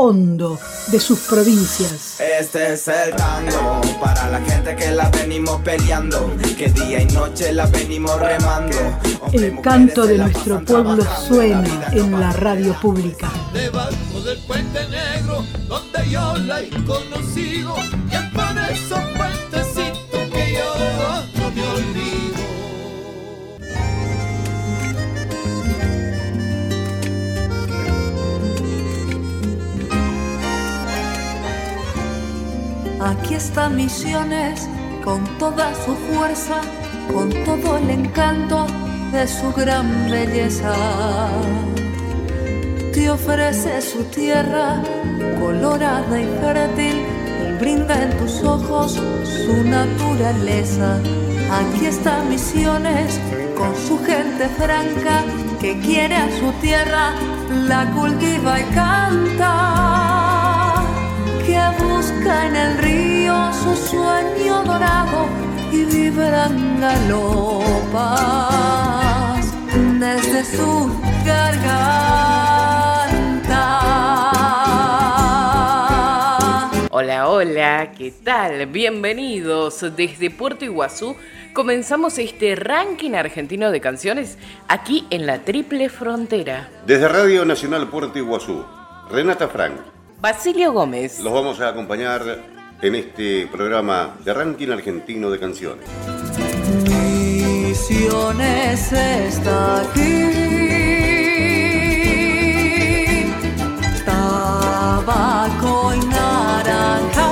hondo de sus provincias. Este es el tango para la gente que la venimos peleando, que día y noche la venimos remando. El canto de nuestro pueblo suena en la radio pública. Debajo del puente negro, donde yo la he conocido, y es por esos Aquí está Misiones con toda su fuerza, con todo el encanto de su gran belleza. Te ofrece su tierra colorada y fértil y brinda en tus ojos su naturaleza. Aquí está Misiones con su gente franca que quiere a su tierra, la cultiva y canta que busca en el río su sueño dorado y vibran galopas desde su garganta. Hola, hola, ¿qué tal? Bienvenidos desde Puerto Iguazú. Comenzamos este ranking argentino de canciones aquí en la Triple Frontera. Desde Radio Nacional Puerto Iguazú, Renata Frank. Basilio Gómez. Los vamos a acompañar en este programa de ranking argentino de canciones. Misiones está aquí. Tabaco y naranjal.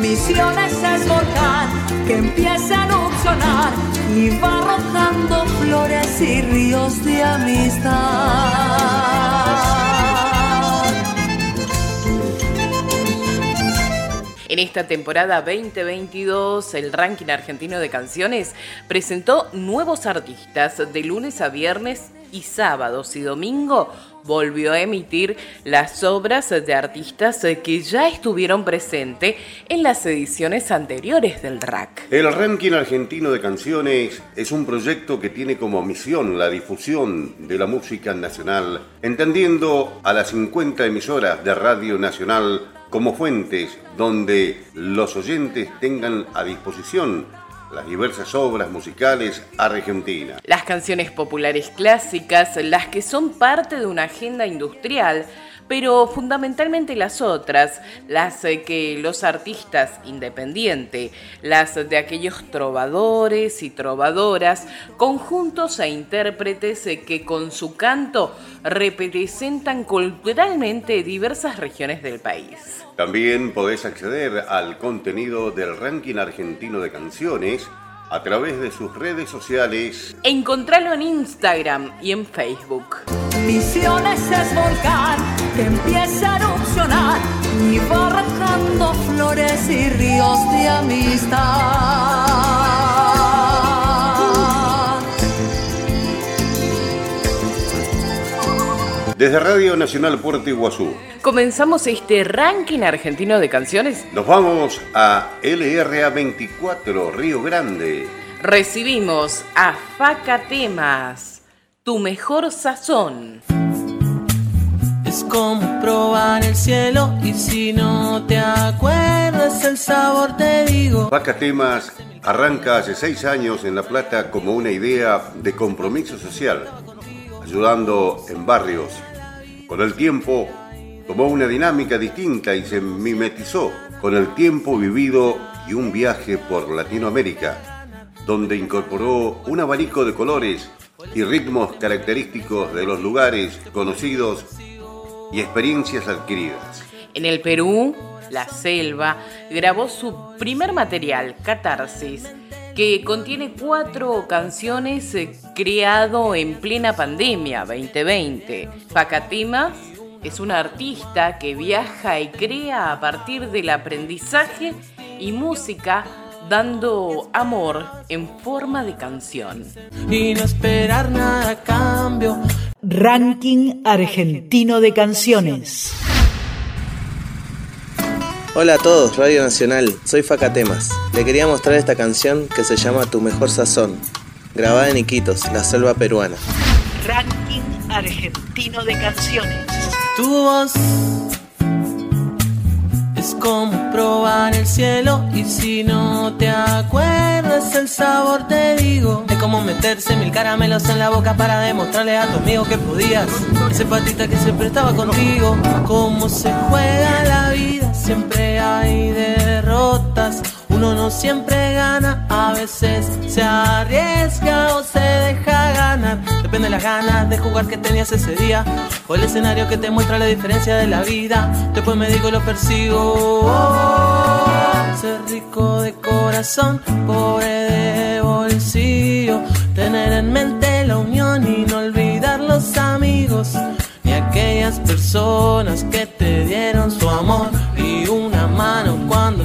Misiones es volcán que empieza a erupcionar y va arrojando flores y ríos de amistad. En esta temporada 2022, el ranking argentino de canciones presentó nuevos artistas de lunes a viernes y sábados y domingo volvió a emitir las obras de artistas que ya estuvieron presentes en las ediciones anteriores del RAC. El ranking argentino de canciones es un proyecto que tiene como misión la difusión de la música nacional, entendiendo a las 50 emisoras de Radio Nacional como fuentes donde los oyentes tengan a disposición las diversas obras musicales argentinas. Las canciones populares clásicas, las que son parte de una agenda industrial, pero fundamentalmente las otras, las eh, que los artistas independientes, las de aquellos trovadores y trovadoras, conjuntos e intérpretes eh, que con su canto representan culturalmente diversas regiones del país. También podés acceder al contenido del ranking argentino de canciones a través de sus redes sociales. Encontralo en Instagram y en Facebook. Misiones es volcán que empieza a erupcionar y va arrojando flores y ríos de amistad. Desde Radio Nacional Puerto Iguazú. Comenzamos este ranking argentino de canciones. Nos vamos a LRA 24, Río Grande. Recibimos a Faca Temas, tu mejor sazón. Es como probar el cielo y si no te acuerdas el sabor te digo. Faca Temas arranca hace seis años en La Plata como una idea de compromiso social, ayudando en barrios con el tiempo tomó una dinámica distinta y se mimetizó con el tiempo vivido y un viaje por Latinoamérica, donde incorporó un abanico de colores y ritmos característicos de los lugares conocidos y experiencias adquiridas. En el Perú, La Selva grabó su primer material, Catarsis, que contiene cuatro canciones eh, creado en plena pandemia 2020. Facatimas Es una artista que viaja y crea a partir del aprendizaje y música dando amor en forma de canción. Y no esperar nada a cambio. Ranking argentino de canciones. Hola a todos, Radio Nacional, soy Facatemas. Le quería mostrar esta canción que se llama Tu Mejor Sazón, grabada en Iquitos, la selva peruana. Ranking argentino de canciones. Tu voz es como probar el cielo y si no te acuerdas el sabor te digo. Es como meterse mil caramelos en la boca para demostrarle a tu amigo que podías. Ese patita que siempre estaba contigo. Cómo se juega la vida, siempre hay derrotas. Uno no siempre gana, a veces se arriesga o se deja ganar. Depende de las ganas de jugar que tenías ese día o el escenario que te muestra la diferencia de la vida. Después me digo lo persigo. ser rico de corazón, pobre de bolsillo. Tener en mente la unión y no olvidar los amigos ni aquellas personas que te dieron su amor y una mano cuando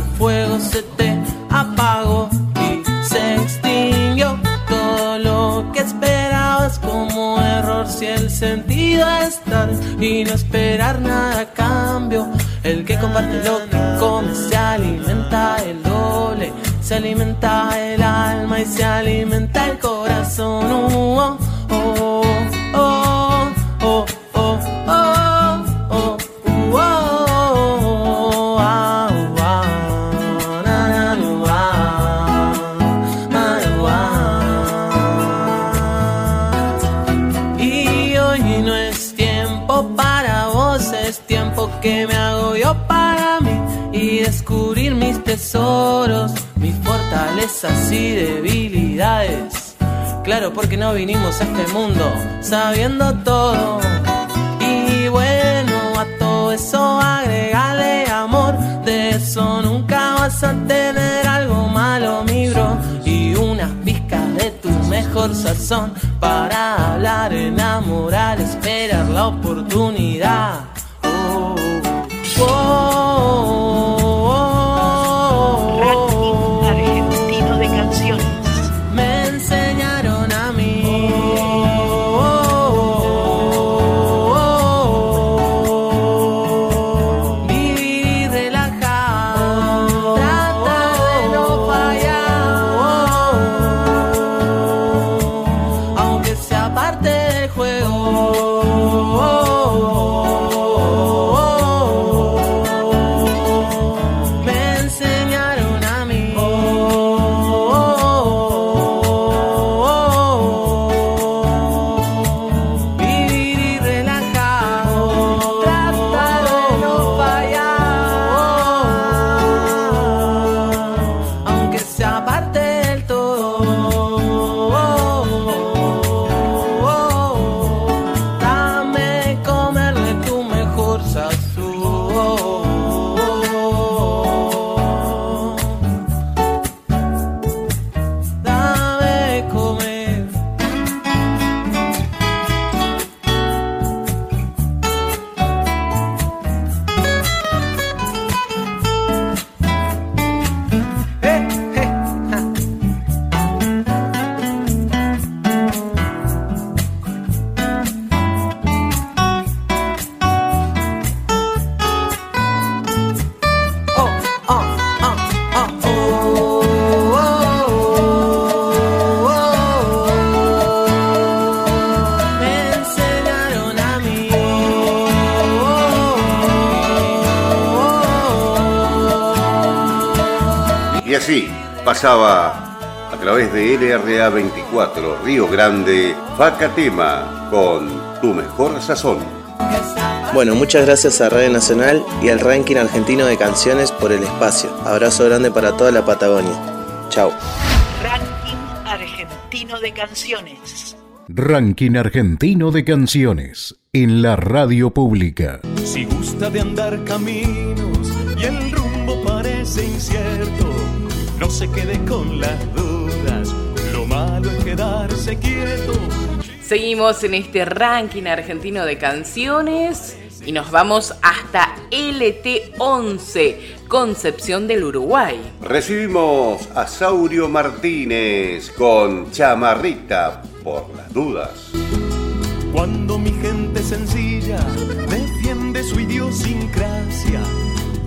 y no esperar nada a cambio. El que comparte lo que come se alimenta el doble se alimenta el alma y se alimenta el corazón. Oh, oh, tesoros, mis fortalezas y debilidades. Claro, porque no vinimos a este mundo sabiendo todo. Y bueno, a todo eso agregale amor. De eso nunca vas a tener algo malo, mi bro. Y unas pizcas de tu mejor sazón para hablar, enamorar, esperar la oportunidad. argentino Grande Facatema con tu mejor sazón. Bueno, muchas gracias a Radio Nacional y al ranking argentino de canciones por el espacio. Abrazo grande para toda la Patagonia. Chao. Ranking argentino de canciones. Ranking argentino de canciones en la radio pública. Si gusta de andar caminos y el rumbo parece incierto, no se quede con las dudas, malo es quedarse quieto. Seguimos en este ranking argentino de canciones Y nos vamos hasta LT11, Concepción del Uruguay. Recibimos a Saurio Martínez con Chamarrita por las dudas. Cuando mi gente sencilla defiende su idiosincrasia,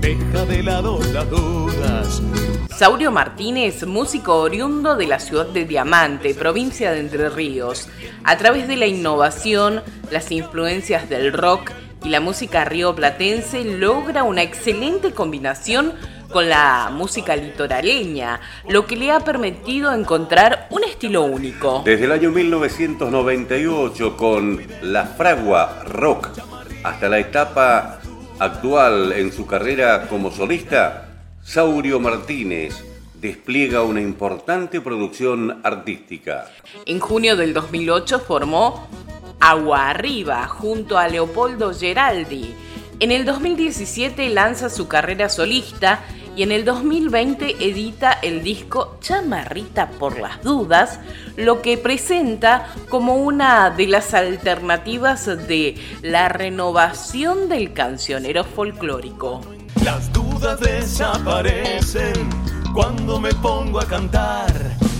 deja de lado las dudas. Saurio Martínez, músico oriundo de la ciudad de Diamante, provincia de Entre Ríos, a través de la innovación, las influencias del rock y la música rioplatense logra una excelente combinación con la música litoraleña, lo que le ha permitido encontrar un estilo único. Desde el año 1998 con La Fragua Rock hasta la etapa actual en su carrera como solista, Saurio Martínez despliega una importante producción artística. En junio del 2008 formó Agua Arriba junto a Leopoldo Geraldi. En el 2017 lanza su carrera solista y en el 2020 edita el disco Chamarrita por las Dudas, lo que presenta como una de las alternativas de la renovación del cancionero folclórico. Las dudas desaparecen cuando me pongo a cantar.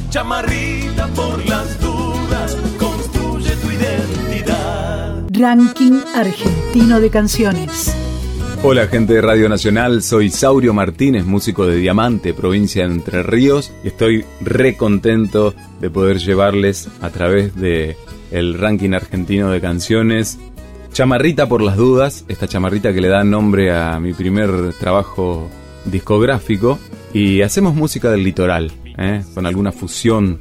Chamarrita por las dudas, construye tu identidad. Ranking argentino de canciones. Hola gente de Radio Nacional, soy Saurio Martínez, músico de Diamante, provincia de Entre Ríos, y estoy re contento de poder llevarles a través de el ranking argentino de canciones Chamarrita por las dudas, esta chamarrita que le da nombre a mi primer trabajo discográfico, y hacemos música del litoral, ¿eh? con alguna fusión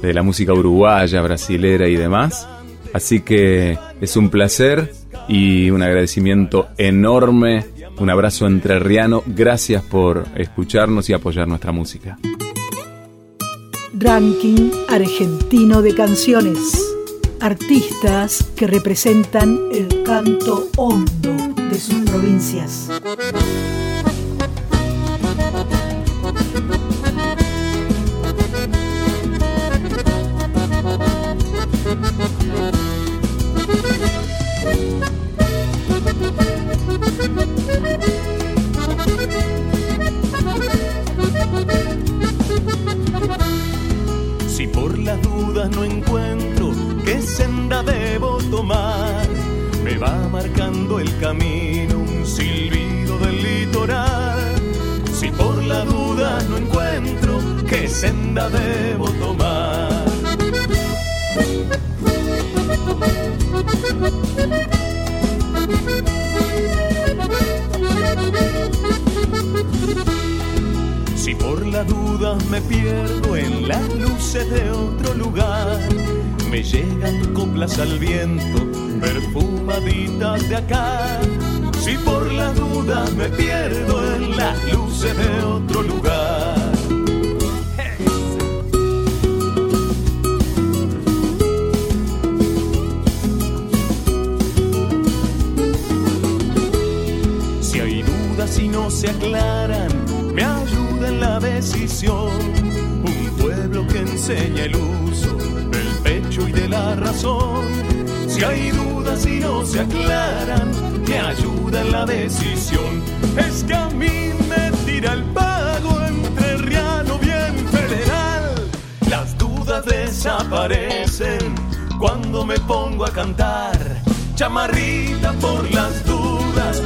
de la música uruguaya, brasilera y demás. Así que es un placer y un agradecimiento enorme, un abrazo entrerriano, gracias por escucharnos y apoyar nuestra música. Ranking argentino de canciones. Artistas que representan el canto hondo de sus provincias. Las dudas no encuentro qué senda debo tomar, me va marcando el camino un silbido del litoral. Si por la duda no encuentro qué senda debo tomar. Si por la duda me pierdo en las luces de otro lugar, me llegan coplas al viento, perfumaditas de acá. Si por la duda me pierdo en las luces de otro lugar. Si hay dudas y no se aclaran, me ayuda en la decisión. Un pueblo que enseña el uso del pecho y de la razón. Si hay dudas y no se aclaran, me ayuda en la decisión. Es que a mí me tira el pago entre riano bien federal. Las dudas desaparecen cuando me pongo a cantar. Chamarrita por las dudas,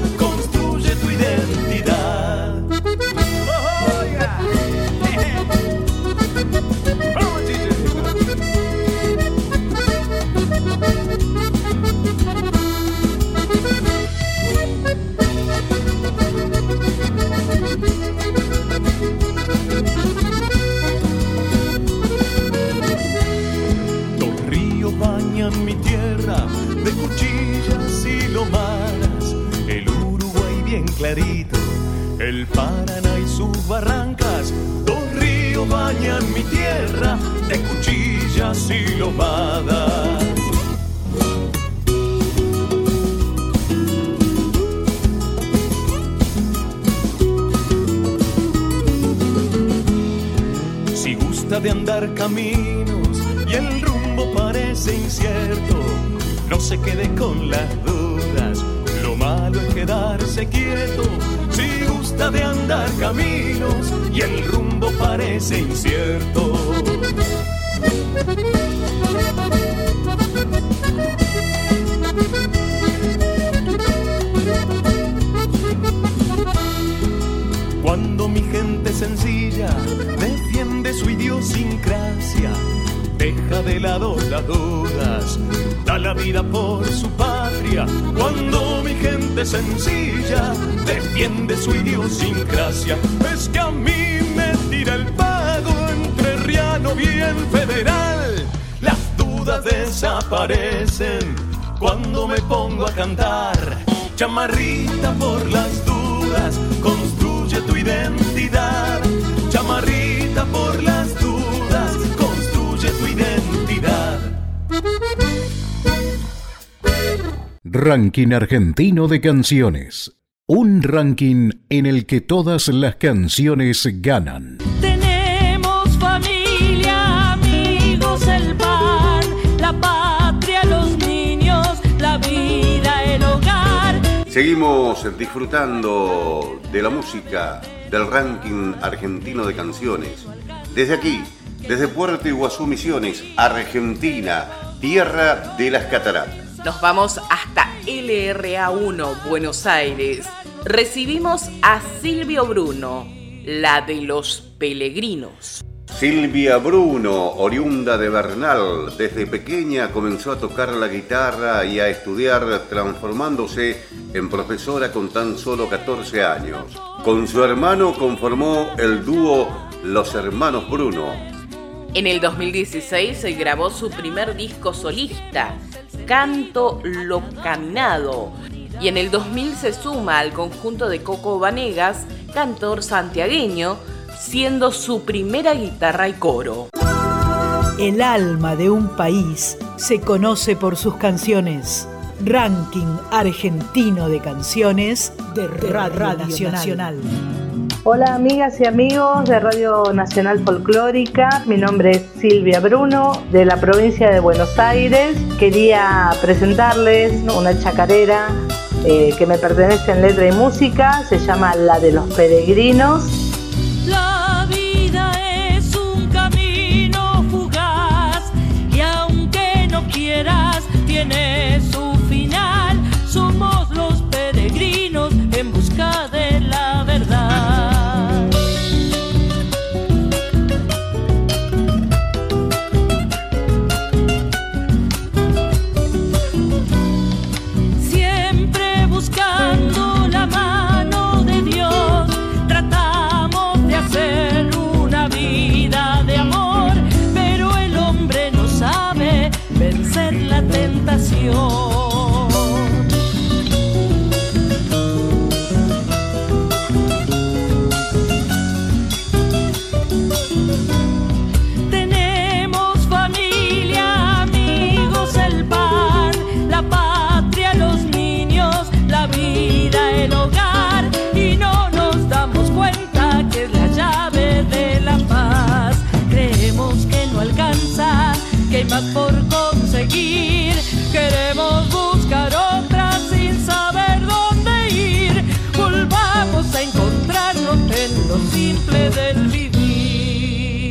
quede con las dudas. Lo malo es quedarse quieto si gusta de andar caminos y el rumbo parece incierto. La vida por su patria. Cuando mi gente sencilla defiende su idiosincrasia, es que a mí me tira el pago entre riano bien federal. Las dudas desaparecen cuando me pongo a cantar. Chamarrita por las dudas, construye tu identidad. Chamarrita por las Ranking Argentino de Canciones. Un ranking en el que todas las canciones ganan. Tenemos familia, amigos, el pan, la patria, los niños, la vida, el hogar. Seguimos disfrutando de la música del ranking argentino de canciones. Desde aquí, desde Puerto Iguazú Misiones, Argentina, tierra de las cataratas. Nos vamos hasta LRA1, Buenos Aires. Recibimos a Silvio Bruno, la de los peregrinos. Silvia Bruno, oriunda de Bernal, desde pequeña comenzó a tocar la guitarra y a estudiar transformándose en profesora con tan solo 14 años. Con su hermano conformó el dúo Los Hermanos Bruno. En el 2016 se grabó su primer disco solista, Canto Lo Caminado, y en el 2000 se suma al conjunto de Coco Vanegas, cantor santiagueño, siendo su primera guitarra y coro. El alma de un país se conoce por sus canciones. Ranking argentino de canciones de Radio, Nacional. Hola amigas y amigos de Radio Nacional Folclórica, mi nombre es Silvia Bruno de la provincia de Buenos Aires. Quería presentarles una chacarera eh, que me pertenece en letra y música, se llama La de los Peregrinos. La vida es un camino fugaz y aunque no quieras, tiene su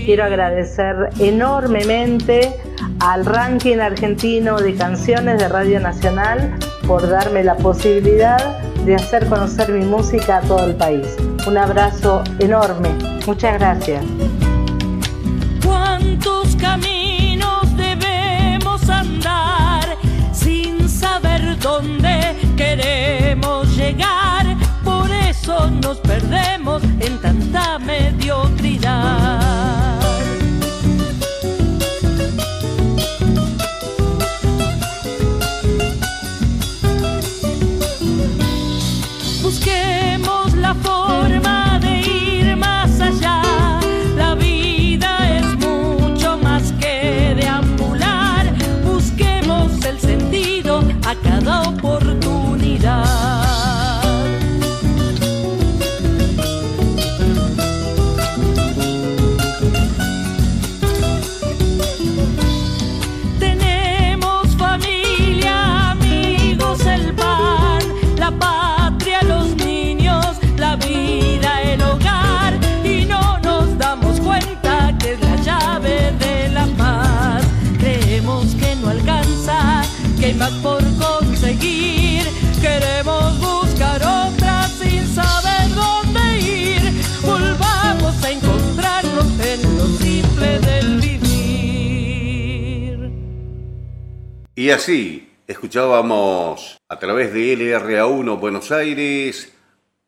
Quiero agradecer enormemente al ranking argentino de canciones de Radio Nacional por darme la posibilidad de hacer conocer mi música a todo el país. Un abrazo enorme. Muchas gracias. ¿Cuántos caminos debemos andar sin saber dónde queremos llegar? Nos perdemos en tanta mediocridad. Y así escuchábamos a través de LRA1 Buenos Aires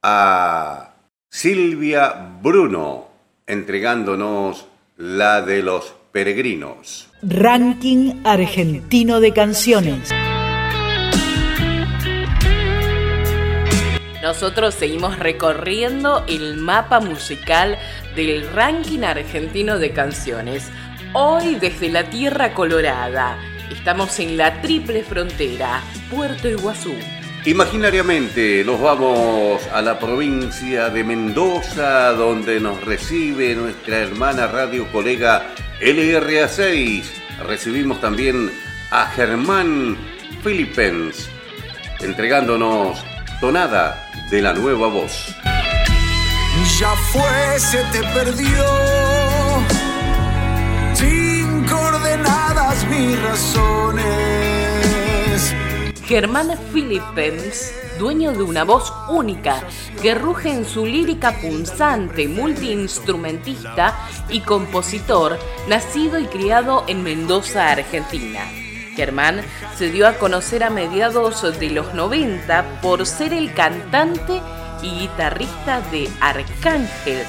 a Silvia Bruno entregándonos la de los peregrinos. Ranking argentino de canciones. Nosotros seguimos recorriendo el mapa musical del ranking argentino de canciones. Hoy desde la Tierra Colorada. Estamos en la triple frontera, Puerto Iguazú. Imaginariamente nos vamos a la provincia de Mendoza, donde nos recibe nuestra hermana radio colega LRA6. Recibimos también a Germán Philippens, entregándonos tonada de la nueva voz. Ya fue, se te perdió, coordenadas mis razones. Germán Philippens, dueño de una voz única que ruge en su lírica punzante, multiinstrumentista y compositor, nacido y criado en Mendoza, Argentina. Germán se dio a conocer a mediados de los 90 por ser el cantante y guitarrista de Arcángel,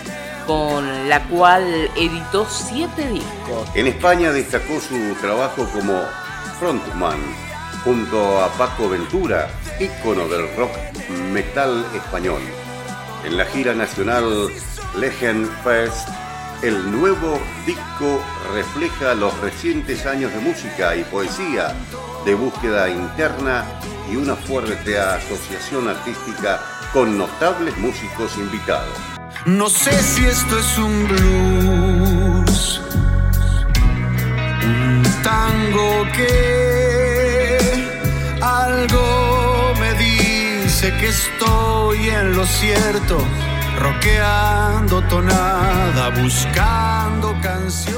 con la cual editó siete discos. En España destacó su trabajo como frontman junto a Paco Ventura, ícono del rock metal español. En la gira nacional Legend Fest, el nuevo disco refleja los recientes años de música y poesía, de búsqueda interna y una fuerte asociación artística con notables músicos invitados. No sé si esto es un blues, un tango que algo me dice que estoy en lo cierto, roqueando tonada, buscando canción.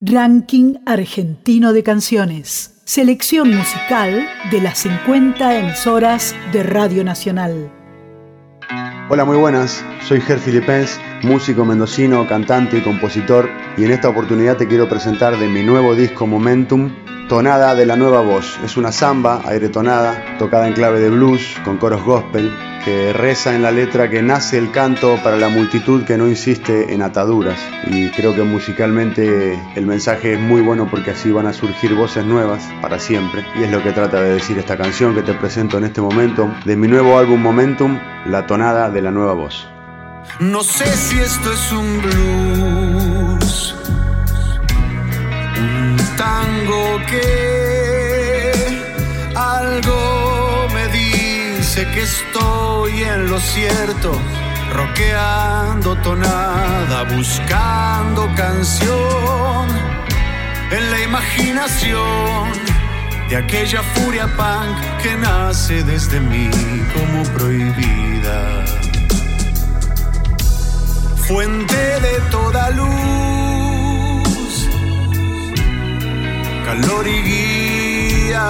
Ranking argentino de canciones. Selección musical de las 50 emisoras de Radio Nacional. Hola, muy buenas. Soy Ger Filipens, músico mendocino, cantante y compositor, y en esta oportunidad te quiero presentar de mi nuevo disco Momentum, Tonada de la Nueva Voz. Es una samba, aire tonada, tocada en clave de blues, con coros gospel, que reza en la letra que nace el canto para la multitud que no insiste en ataduras. Y creo que musicalmente el mensaje es muy bueno porque así van a surgir voces nuevas para siempre. Y es lo que trata de decir esta canción que te presento en este momento, de mi nuevo álbum Momentum, La tonada de la nueva voz. No sé si esto es un blues, tango que algo me dice que estoy en lo cierto, roqueando tonada, buscando canción en la imaginación de aquella furia punk que nace desde mí como prohibida. Fuente de toda luz, calor y guía.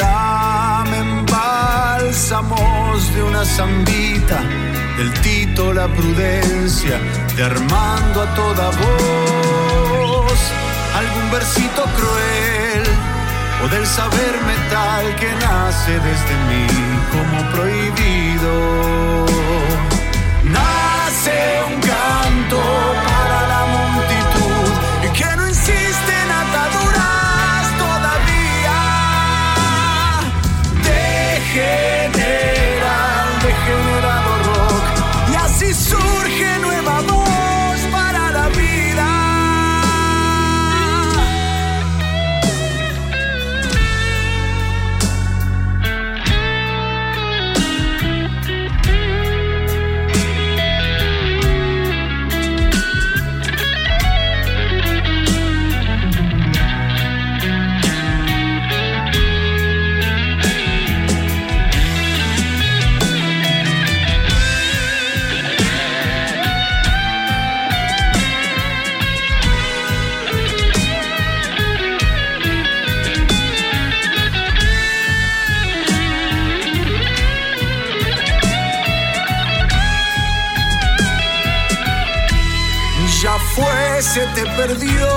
Dame bálsamos de una zambita, del Tito la prudencia, de Armando a toda voz, algún versito cruel o del saber metal que nace desde mí como prohibido nace un canto perdió.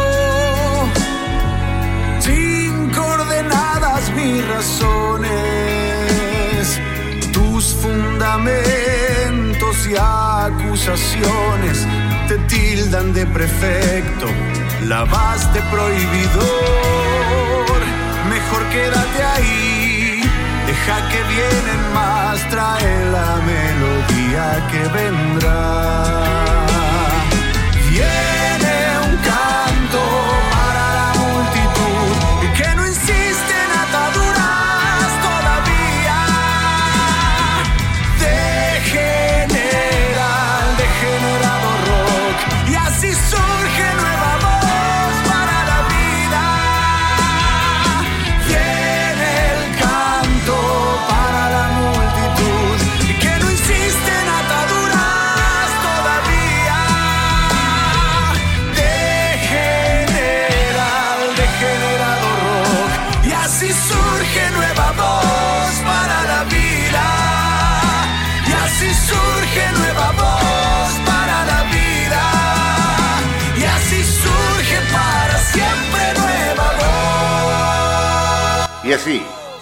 Sin coordenadas mis razones, tus fundamentos y acusaciones te tildan de prefecto, la vas prohibidor. Mejor quédate ahí, deja que vienen más, trae la melodía que vendrá.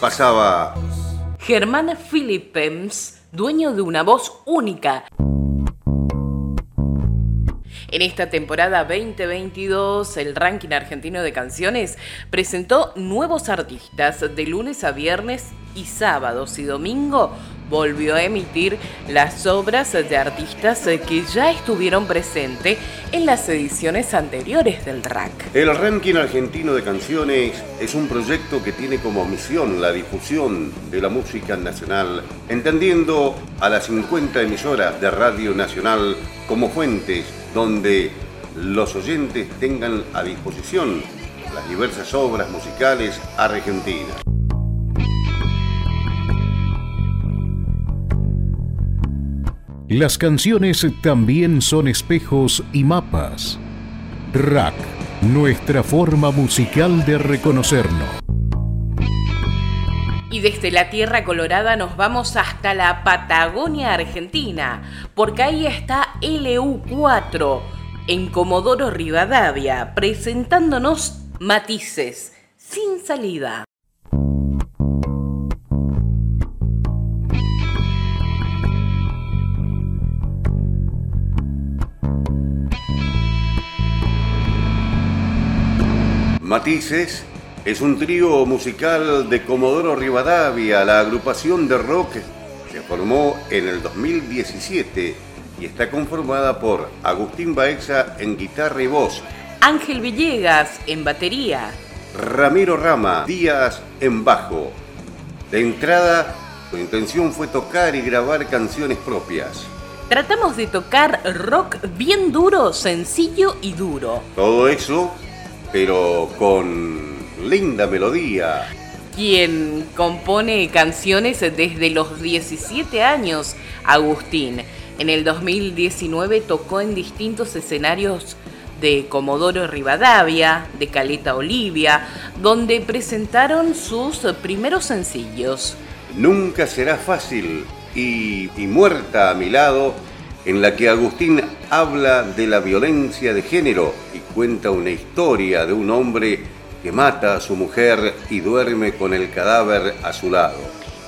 Pasaba Germán Philippens, dueño de una voz única. En esta temporada 2022, el ranking argentino de canciones presentó nuevos artistas de lunes a viernes y sábados y domingo volvió a emitir las obras de artistas que ya estuvieron presentes en las ediciones anteriores del RAC. El ranking argentino de canciones es un proyecto que tiene como misión la difusión de la música nacional, entendiendo a las 50 emisoras de Radio Nacional como fuentes donde los oyentes tengan a disposición las diversas obras musicales argentinas. Las canciones también son espejos y mapas. Rack, nuestra forma musical de reconocernos. Y desde la Tierra Colorada nos vamos hasta la Patagonia Argentina, porque ahí está LU4 en Comodoro Rivadavia, presentándonos matices sin salida. Matices es un trío musical de Comodoro Rivadavia, la agrupación de rock se formó en el 2017 y está conformada por Agustín Baeza en guitarra y voz, Ángel Villegas en batería, Ramiro Rama Díaz en bajo. De entrada, su intención fue tocar y grabar canciones propias. Tratamos de tocar rock bien duro, sencillo y duro. Todo eso pero con linda melodía. Quien compone canciones desde los 17 años, Agustín. En el 2019 tocó en distintos escenarios de Comodoro Rivadavia, de Caleta Olivia, donde presentaron sus primeros sencillos. Nunca será fácil y, y muerta a mi lado en la que Agustín habla de la violencia de género y cuenta una historia de un hombre que mata a su mujer y duerme con el cadáver a su lado.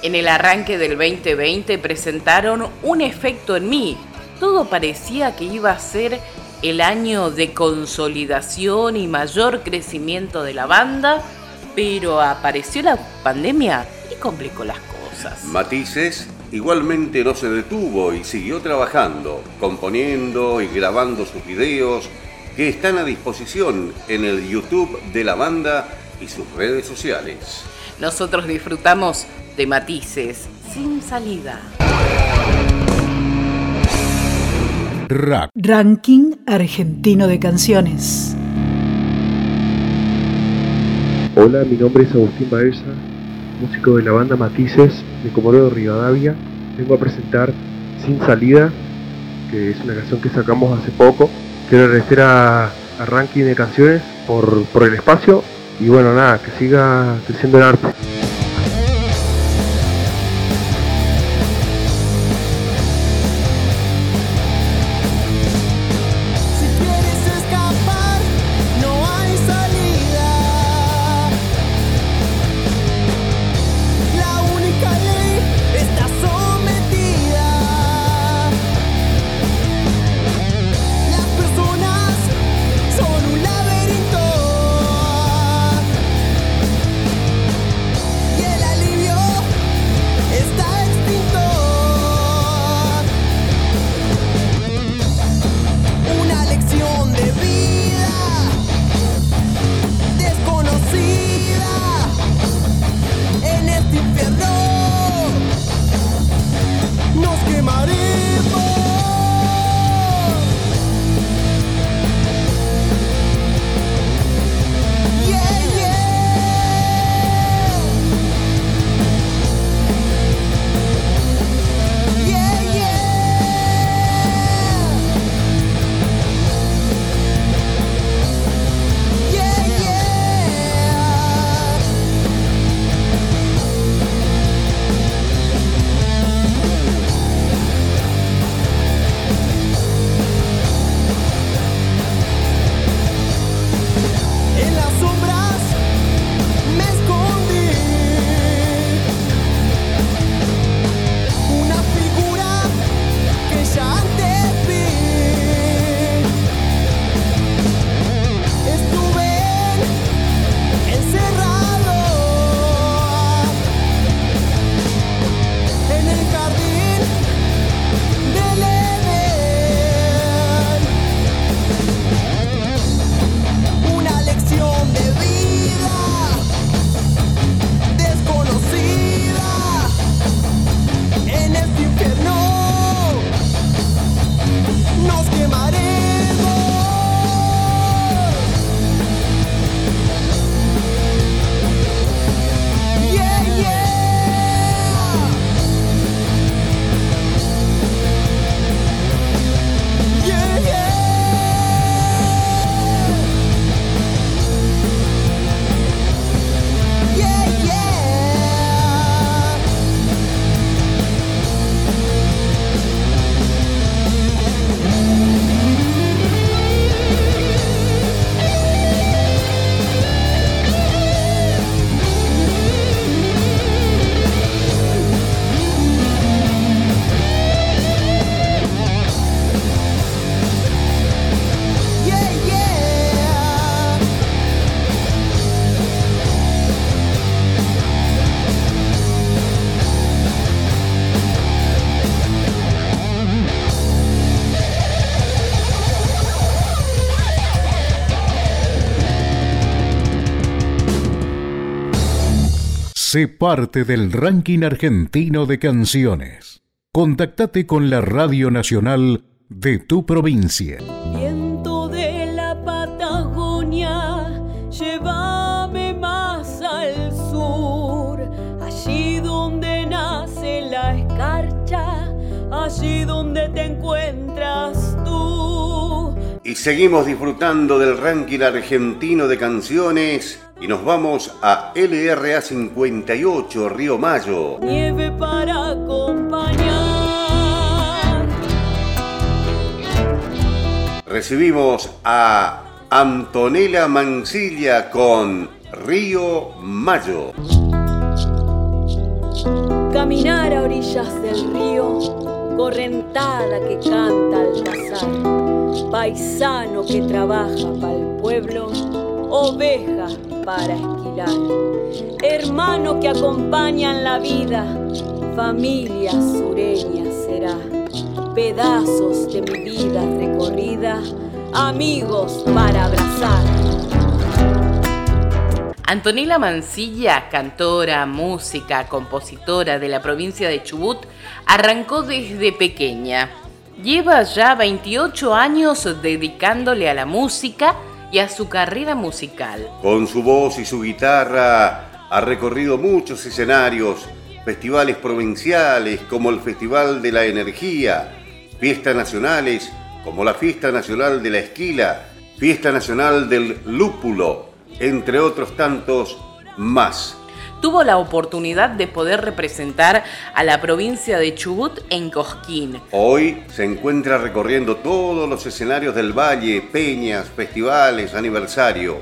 En el arranque del 2020 presentaron Un efecto en mí. Todo parecía que iba a ser el año de consolidación y mayor crecimiento de la banda, pero apareció la pandemia y complicó las cosas. Matices Igualmente no se detuvo y siguió trabajando, componiendo y grabando sus videos que están a disposición en el YouTube de la banda y sus redes sociales. Nosotros disfrutamos de matices sin salida. Rack. Ranking argentino de canciones. Hola, mi nombre es Agustín Baeza, músico de la banda Matices de Comodoro Rivadavia. Vengo a presentar Sin Salida, que es una canción que sacamos hace poco. Quiero agradecer a, a Ranking de Canciones por, por el espacio y bueno, nada, que siga creciendo el arte. Sé parte del ranking argentino de canciones. Contactate con la Radio Nacional de tu provincia. Viento de la Patagonia, llévame más al sur, allí donde nace la escarcha, allí donde te encuentras tú. Y seguimos disfrutando del ranking argentino de canciones y nos vamos a LRA 58 Río Mayo. Nieve para acompañar. Recibimos a Antonella Mancilla con Río Mayo. Caminar a orillas del río, correntada que canta al pasar, paisano que trabaja para el pueblo, oveja para esquilar, hermano que acompaña en la vida, familia sureña será, pedazos de mi vida recorrida, amigos para abrazar. Antonella Mancilla, cantora, música, compositora de la provincia de Chubut, arrancó desde pequeña. Lleva ya 28 años dedicándole a la música y a su carrera musical. Con su voz y su guitarra ha recorrido muchos escenarios, festivales provinciales como el Festival de la Energía, fiestas nacionales como la Fiesta Nacional de la Esquila, Fiesta Nacional del Lúpulo, entre otros tantos más. Tuvo la oportunidad de poder representar a la provincia de Chubut en Cosquín. Hoy se encuentra recorriendo todos los escenarios del valle, peñas, festivales, aniversario.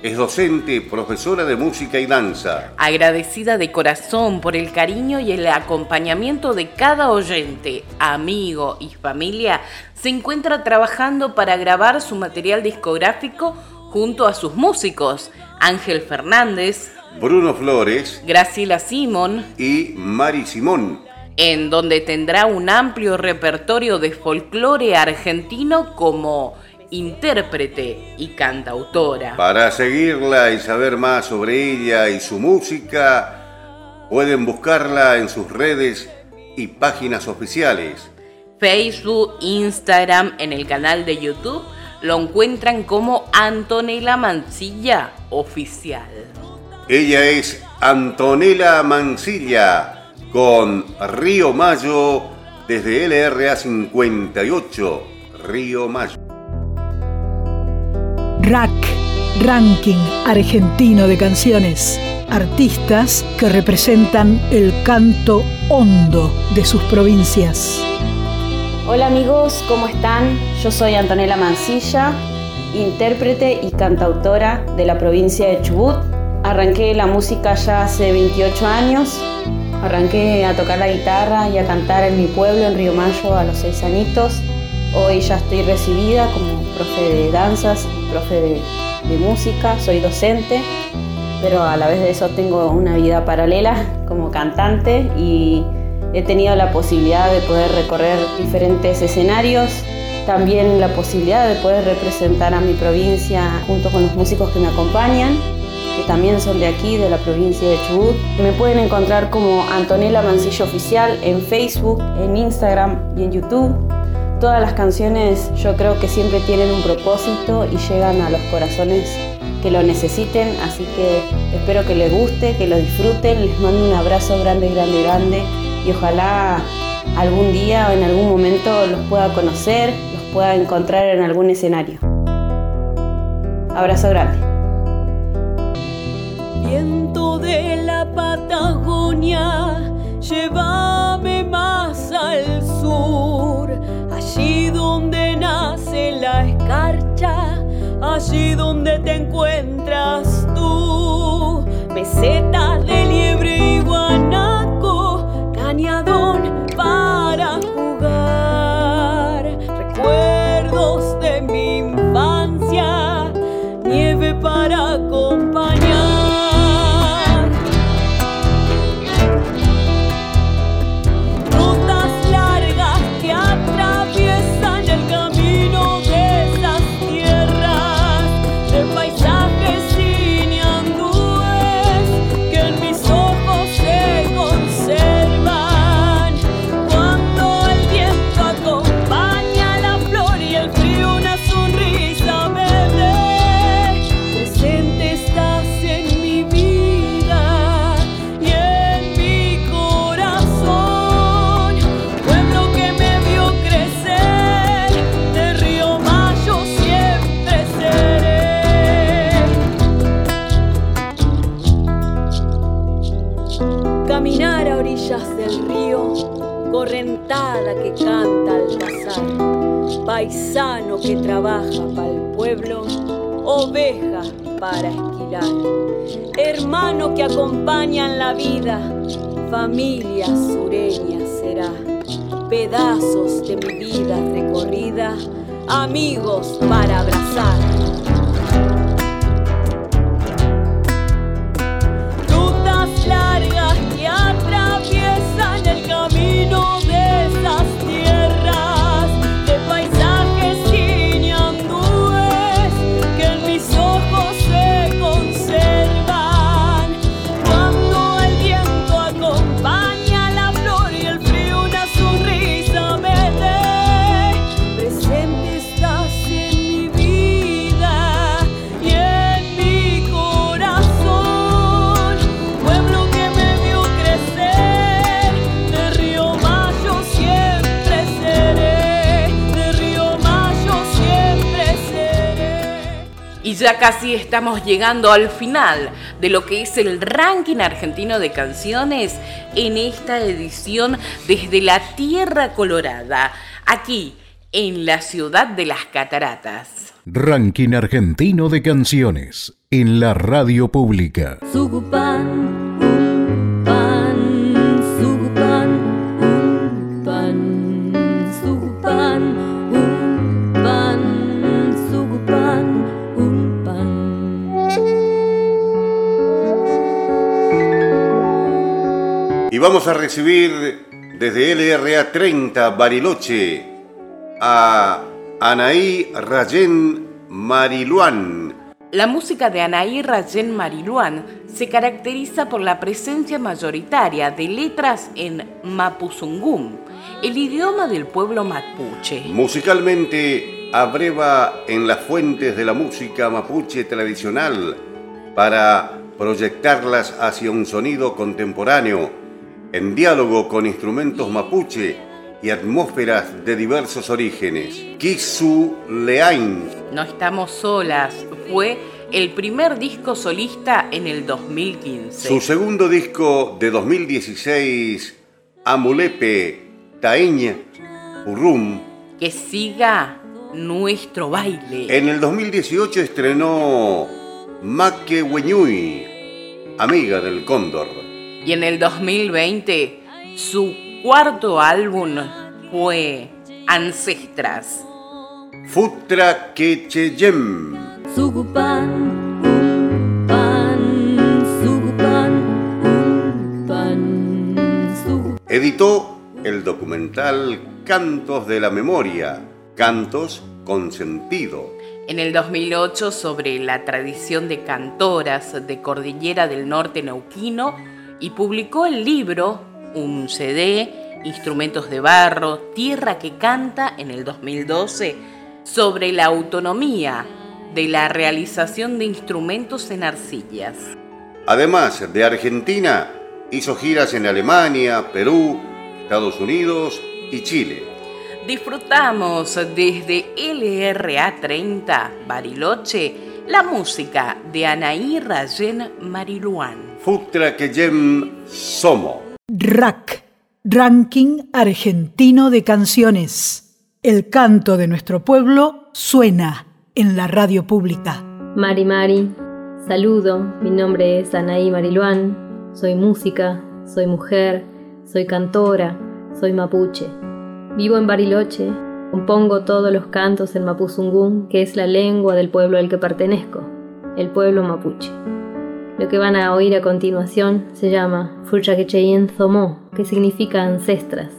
Es docente, profesora de música y danza. Agradecida de corazón por el cariño y el acompañamiento de cada oyente, amigo y familia, se encuentra trabajando para grabar su material discográfico junto a sus músicos, Ángel Fernández, Bruno Flores, Graciela Simón y Mari Simón, en donde tendrá un amplio repertorio de folclore argentino como intérprete y cantautora. Para seguirla y saber más sobre ella y su música, pueden buscarla en sus redes y páginas oficiales. Facebook, Instagram, en el canal de YouTube, lo encuentran como Antonella Mancilla Oficial. Ella es Antonella Mancilla con Río Mayo desde LRA 58, Río Mayo. RAC, Ranking Argentino de Canciones. Artistas que representan el canto hondo de sus provincias. Hola amigos, ¿cómo están? Yo soy Antonella Mancilla, intérprete y cantautora de la provincia de Chubut. Arranqué la música ya hace 28 años. Arranqué a tocar la guitarra y a cantar en mi pueblo, en Río Mayo, a los 6 añitos. Hoy ya estoy recibida como profe de danzas profe de, de música, soy docente, pero a la vez de eso tengo una vida paralela como cantante y he tenido la posibilidad de poder recorrer diferentes escenarios, también la posibilidad de poder representar a mi provincia junto con los músicos que me acompañan, que también son de aquí, de la provincia de Chubut. Me pueden encontrar como Antonella Mancillo Oficial en Facebook, en Instagram y en YouTube. Todas las canciones yo creo que siempre tienen un propósito y llegan a los corazones que lo necesiten, así que espero que les guste, que lo disfruten, les mando un abrazo grande, grande, grande y ojalá algún día o en algún momento los pueda conocer, los pueda encontrar en algún escenario. Abrazo grande. Viento de la Patagonia, llévame más al sur, allí donde nace la escarcha, allí donde te encuentras tú, mesetas de liebre y guanaco, cañadón para jugar, recuerdos de mi infancia, nieve para acompañar. Que trabaja para el pueblo, oveja para esquilar, hermano que acompaña en la vida, familia sureña será, pedazos de mi vida recorrida, amigos para abrazar. Ya casi estamos llegando al final de lo que es el ranking argentino de canciones en esta edición desde la Tierra Colorada, aquí en la ciudad de las cataratas. Ranking argentino de canciones en la radio pública. Vamos a recibir desde LRA 30 Bariloche a Anaí Rayen Mariluán. La música de Anaí Rayen Mariluán se caracteriza por la presencia mayoritaria de letras en mapuzungún, el idioma del pueblo mapuche. Musicalmente abreva en las fuentes de la música mapuche tradicional para proyectarlas hacia un sonido contemporáneo, en diálogo con instrumentos mapuche y atmósferas de diversos orígenes. Kisu Leain No estamos solas fue el primer disco solista en el 2015. Su segundo disco de 2016, Amulepe Taeña Urrum, Que siga nuestro baile. en el 2018 estrenó Maque Weñui, Amiga del Cóndor. Y en el 2020 su cuarto álbum fue Ancestras. Futra Quecheyem, Sugupan, un pan, sugupan, un pan, sugupan. editó el documental Cantos de la Memoria, Cantos con Sentido. En el 2008 sobre la tradición de cantoras de Cordillera del Norte Neuquino y publicó el libro, un CD, Instrumentos de Barro, Tierra que Canta en el 2012, sobre la autonomía de la realización de instrumentos en arcillas. Además de Argentina, hizo giras en Alemania, Perú, Estados Unidos y Chile. Disfrutamos desde LRA 30 Bariloche la música de Anaí Rayen Mariluán. Futra Quecheyem Somo. RAC, Ranking Argentino de Canciones. El canto de nuestro pueblo suena en la radio pública. Mari Mari, saludo, mi nombre es Anaí Mariluán, soy música, soy mujer, soy cantora, soy mapuche. Vivo en Bariloche, compongo todos los cantos en mapuzungún, que es la lengua del pueblo al que pertenezco, el pueblo mapuche. Lo que van a oír a continuación se llama Furchaquecheyen Zomó, que significa ancestras.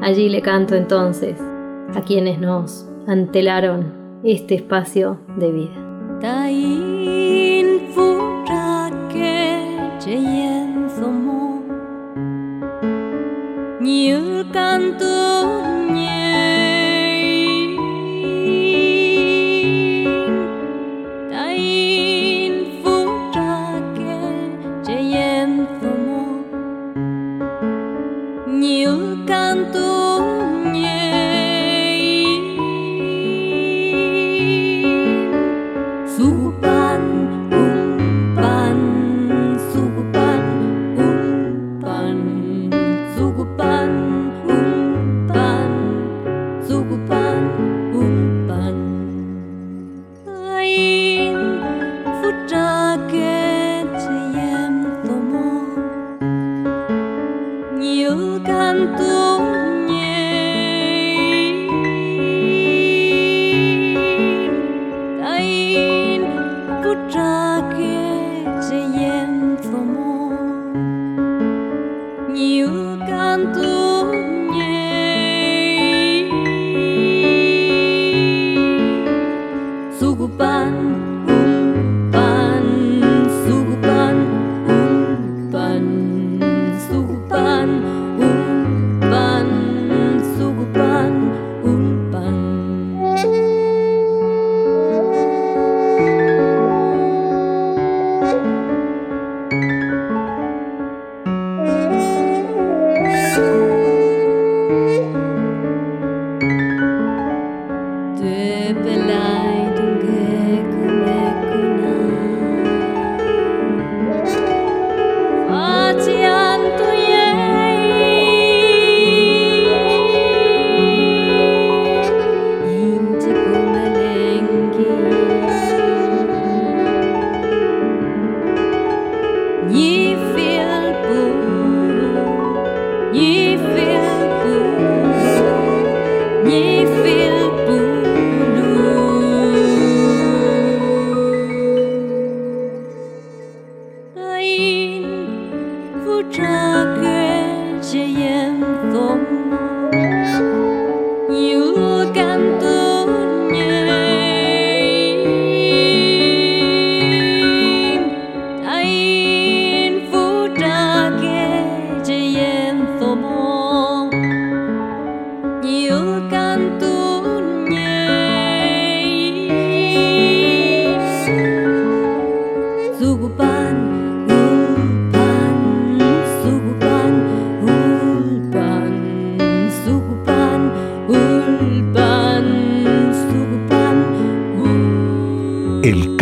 Allí le canto entonces a quienes nos antelaron este espacio de vida. Canto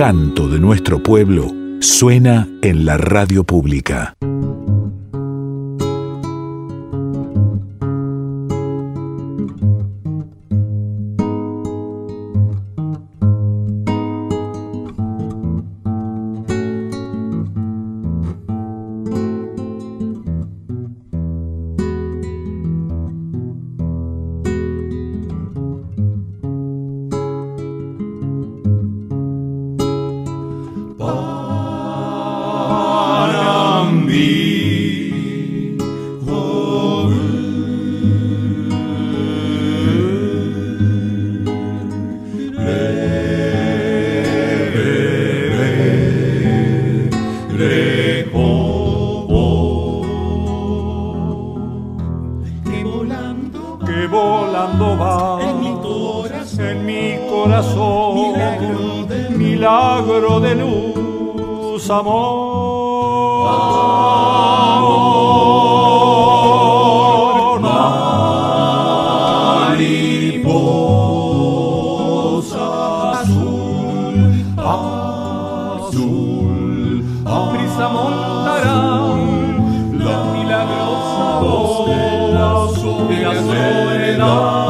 canto de nuestro pueblo suena en la radio pública. la milagrosa voz de la soledad.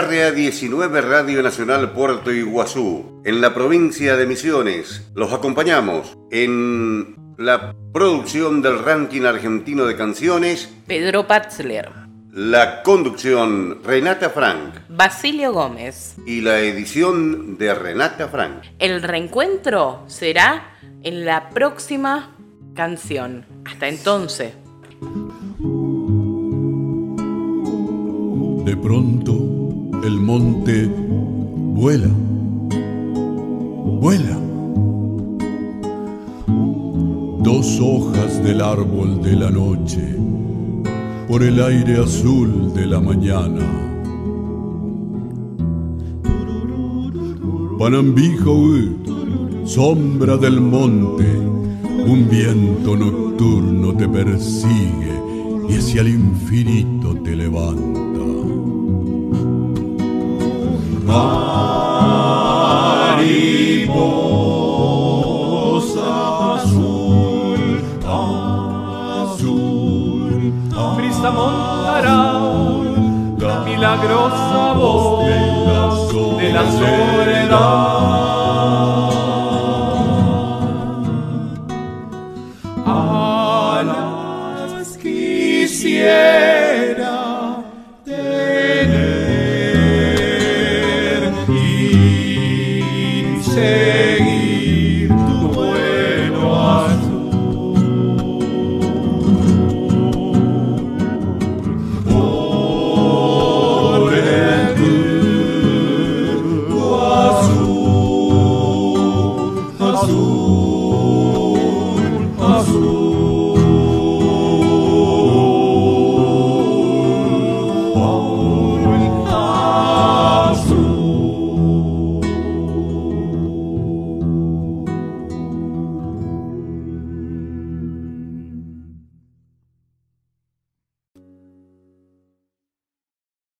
Radio Nacional Puerto Iguazú, en la provincia de Misiones. Los acompañamos en la producción del ranking argentino de canciones. Pedro Patzler. La conducción Renata Frank. Basilio Gómez. Y la edición de Renata Frank. El reencuentro será en la próxima canción. Hasta entonces. De pronto el monte vuela, vuela. dos hojas del árbol de la noche, por el aire azul de la mañana. Panambijo, sombra del monte, un viento nocturno te persigue y hacia el infinito te levanta. Mariposa azul, azul, brisa montará la milagrosa voz de la soledad.